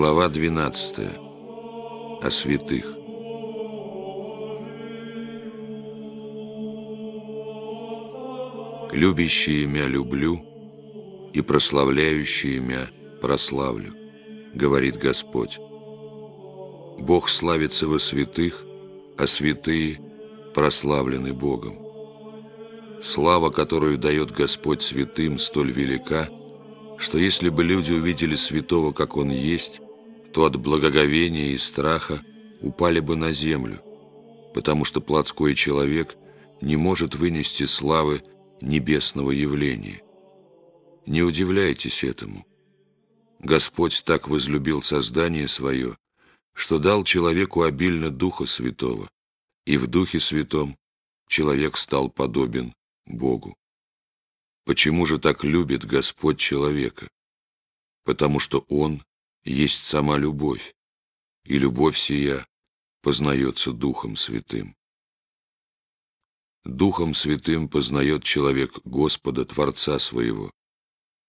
Глава 12. О святых. Любящие имя люблю, и прославляющие имя прославлю, говорит Господь. Бог славится во святых, а святые прославлены Богом. Слава, которую дает Господь святым, столь велика, что если бы люди увидели святого, как он есть, то от благоговения и страха упали бы на землю, потому что плотской человек не может вынести славы небесного явления. Не удивляйтесь этому. Господь так возлюбил создание свое, что дал человеку обильно Духа Святого, и в Духе Святом человек стал подобен Богу. Почему же так любит Господь человека? Потому что Он есть сама любовь, и любовь сия познается Духом Святым. Духом Святым познает человек Господа, Творца своего,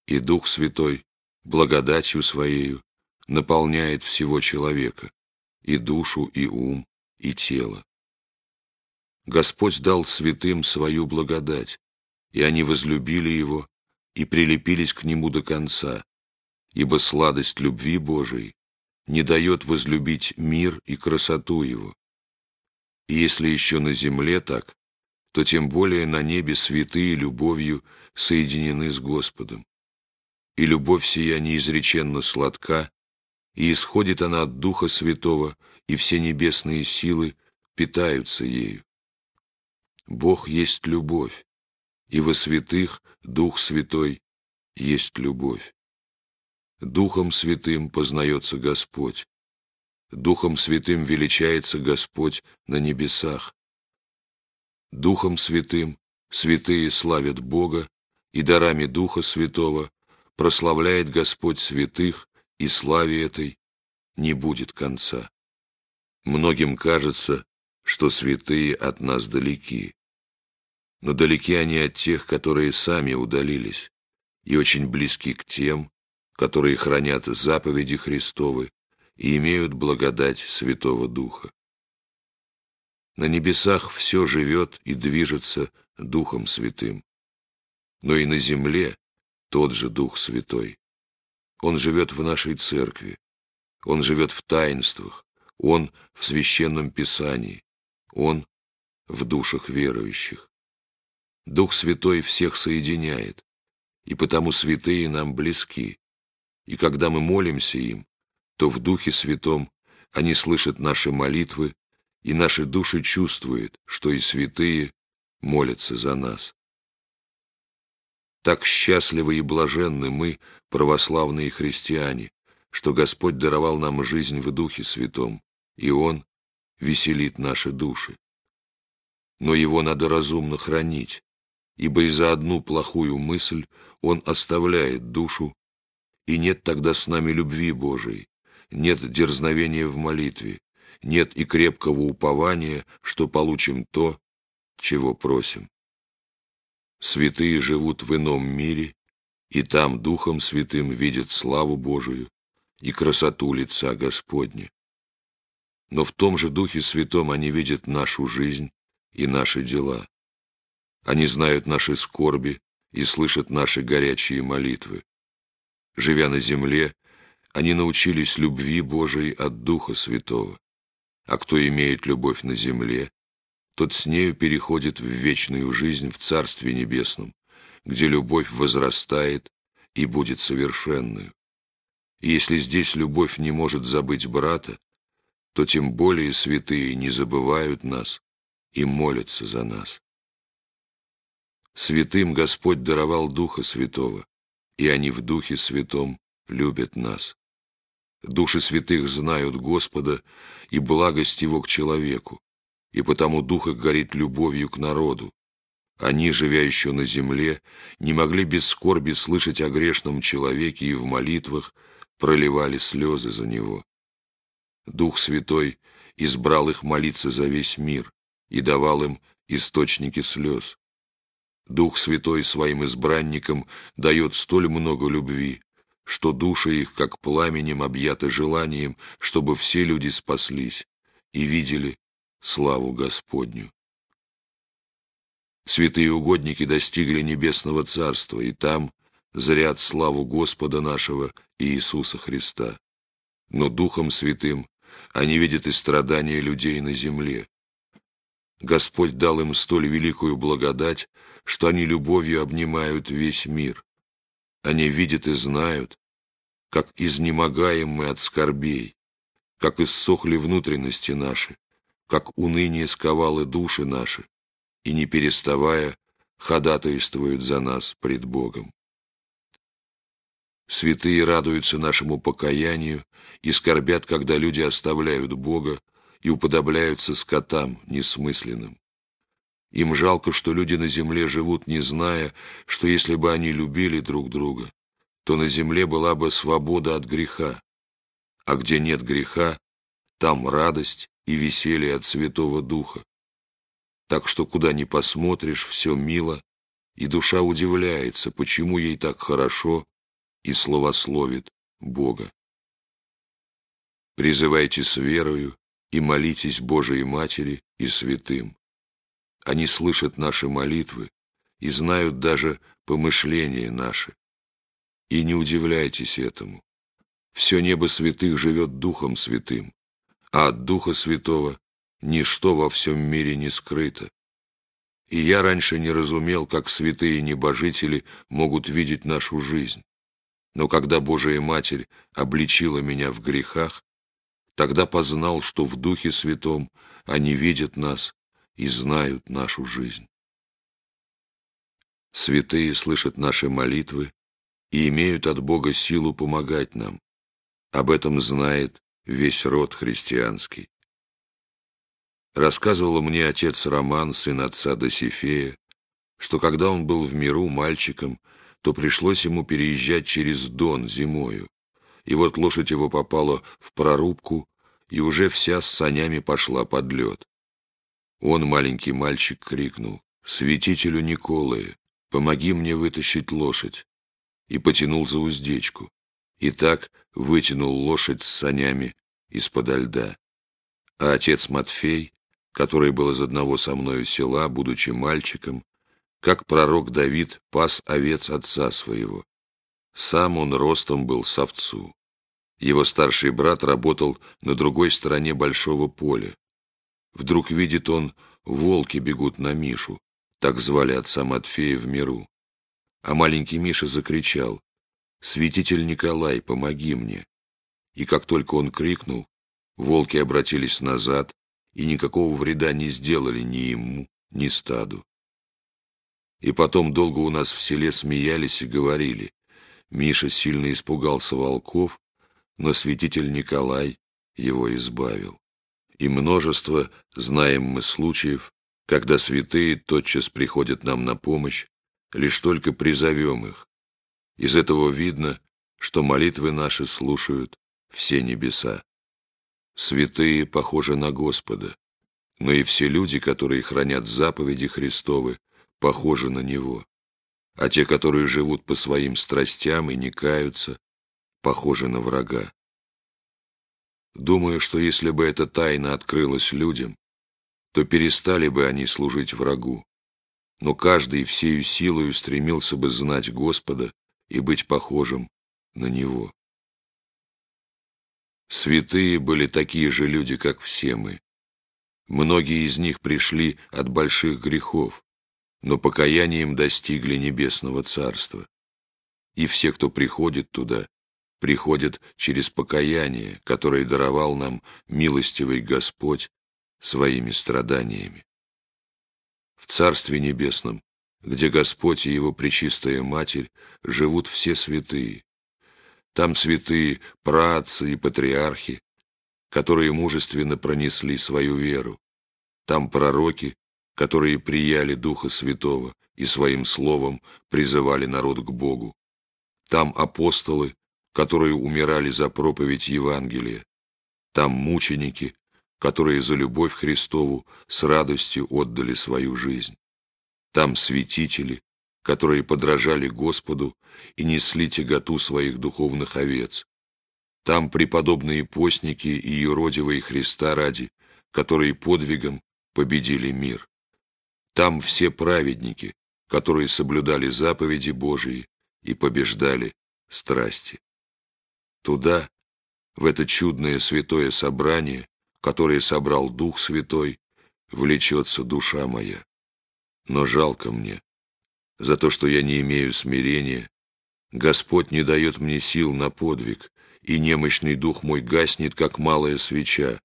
и Дух Святой благодатью Своею наполняет всего человека, и душу, и ум, и тело. Господь дал святым свою благодать, и они возлюбили Его и прилепились к Нему до конца, ибо сладость любви Божией не дает возлюбить мир и красоту Его. И если еще на земле так, то тем более на небе святые любовью соединены с Господом. И любовь сия неизреченно сладка, и исходит она от Духа Святого, и все небесные силы питаются ею. Бог есть любовь, и во святых Дух Святой есть любовь. Духом Святым познается Господь, Духом Святым величается Господь на небесах, Духом Святым святые славят Бога, и дарами Духа Святого прославляет Господь святых, и славе этой не будет конца. Многим кажется, что святые от нас далеки, но далеки они от тех, которые сами удалились, и очень близки к тем, которые хранят заповеди Христовы и имеют благодать Святого Духа. На небесах все живет и движется Духом Святым. Но и на земле тот же Дух Святой. Он живет в нашей церкви, Он живет в таинствах, Он в священном писании, Он в душах верующих. Дух Святой всех соединяет, и потому святые нам близки. И когда мы молимся им, то в Духе Святом они слышат наши молитвы и наши души чувствуют, что и святые молятся за нас. Так счастливы и блаженны мы, православные христиане, что Господь даровал нам жизнь в Духе Святом, и Он веселит наши души. Но Его надо разумно хранить, ибо и за одну плохую мысль Он оставляет душу, и нет тогда с нами любви Божией, нет дерзновения в молитве, нет и крепкого упования, что получим то, чего просим. Святые живут в ином мире, и там Духом Святым видят славу Божию и красоту лица Господня. Но в том же Духе Святом они видят нашу жизнь и наши дела. Они знают наши скорби и слышат наши горячие молитвы. Живя на земле, они научились любви Божией от Духа Святого а кто имеет любовь на земле, тот с нею переходит в вечную жизнь в Царстве Небесном, где любовь возрастает и будет совершенную. И если здесь любовь не может забыть брата, то тем более святые не забывают нас и молятся за нас. Святым Господь даровал Духа Святого, и они в Духе Святом любят нас. Души святых знают Господа и благость Его к человеку, и потому Дух их горит любовью к народу. Они, живя еще на земле, не могли без скорби слышать о грешном человеке и в молитвах проливали слезы за него. Дух Святой избрал их молиться за весь мир и давал им источники слез. Дух Святой своим избранникам дает столь много любви, что души их, как пламенем, объяты желанием, чтобы все люди спаслись и видели славу Господню. Святые угодники достигли небесного царства, и там зрят славу Господа нашего Иисуса Христа. Но Духом Святым они видят и страдания людей на земле. Господь дал им столь великую благодать, что они любовью обнимают весь мир. Они видят и знают, как изнемогаем мы от скорбей, как иссохли внутренности наши, как уныние сковало души наши, и, не переставая, ходатайствуют за нас пред Богом. Святые радуются нашему покаянию и скорбят, когда люди оставляют Бога и уподобляются скотам несмысленным. Им жалко, что люди на земле живут, не зная, что если бы они любили друг друга, то на земле была бы свобода от греха, а где нет греха, там радость и веселье от Святого Духа. Так что куда ни посмотришь, все мило, и душа удивляется, почему ей так хорошо и словословит Бога. Призывайте с верою и молитесь Божией Матери и святым. Они слышат наши молитвы и знают даже помышления наши. И не удивляйтесь этому. Все небо святых живет Духом Святым, а от Духа Святого ничто во всем мире не скрыто. И я раньше не разумел, как святые небожители могут видеть нашу жизнь. Но когда Божия Матерь обличила меня в грехах, тогда познал, что в Духе Святом они видят нас и знают нашу жизнь. Святые слышат наши молитвы и имеют от Бога силу помогать нам. Об этом знает весь род христианский. Рассказывал мне отец Роман, сын отца Досифея, что когда он был в миру мальчиком, то пришлось ему переезжать через Дон зимою. И вот лошадь его попала в прорубку, и уже вся с санями пошла под лед. Он, маленький мальчик, крикнул, «Святителю Николае, помоги мне вытащить лошадь!» и потянул за уздечку. И так вытянул лошадь с санями из-под льда. А отец Матфей, который был из одного со мною села, будучи мальчиком, как пророк Давид пас овец отца своего. Сам он ростом был с овцу. Его старший брат работал на другой стороне большого поля. Вдруг видит он, волки бегут на Мишу, так звали отца Матфея в миру. А маленький Миша закричал, «Святитель Николай, помоги мне!» И как только он крикнул, волки обратились назад и никакого вреда не сделали ни ему, ни стаду. И потом долго у нас в селе смеялись и говорили. Миша сильно испугался волков, но святитель Николай его избавил. И множество, знаем мы случаев, когда святые тотчас приходят нам на помощь, лишь только призовем их. Из этого видно, что молитвы наши слушают все небеса. Святые похожи на Господа, но и все люди, которые хранят заповеди Христовы, похожи на него, а те, которые живут по своим страстям и не каются, похожи на врага. Думаю, что если бы эта тайна открылась людям, то перестали бы они служить врагу, но каждый всею силою стремился бы знать Господа и быть похожим на Него. Святые были такие же люди, как все мы. Многие из них пришли от больших грехов, но покаянием достигли небесного царства. И все, кто приходит туда, приходят через покаяние, которое даровал нам милостивый Господь своими страданиями. В Царстве Небесном, где Господь и Его Пречистая Матерь живут все святые. Там святые праотцы и патриархи, которые мужественно пронесли свою веру. Там пророки, которые прияли Духа Святого и своим словом призывали народ к Богу. Там апостолы, которые умирали за проповедь Евангелия. Там мученики, которые за любовь Христову с радостью отдали свою жизнь. Там святители, которые подражали Господу и несли тяготу своих духовных овец. Там преподобные постники и юродивые Христа ради, которые подвигом победили мир. Там все праведники, которые соблюдали заповеди Божии и побеждали страсти. Туда, в это чудное святое собрание, которое собрал Дух Святой, влечется душа моя. Но жалко мне, за то, что я не имею смирения, Господь не дает мне сил на подвиг, и немощный дух мой гаснет, как малая свеча,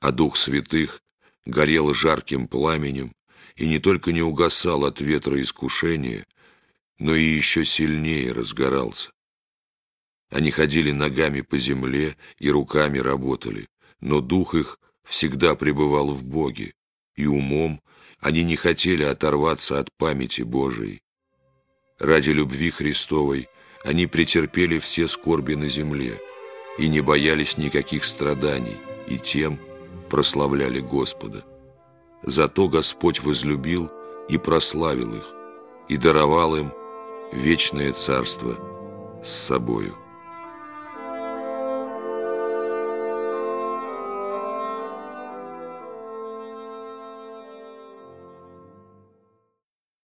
а Дух Святых горел жарким пламенем и не только не угасал от ветра искушения, но и еще сильнее разгорался. Они ходили ногами по земле и руками работали, но дух их всегда пребывал в Боге, и умом они не хотели оторваться от памяти Божией. Ради любви Христовой они претерпели все скорби на земле и не боялись никаких страданий, и тем прославляли Господа. Зато Господь возлюбил и прославил их, и даровал им вечное царство с собою.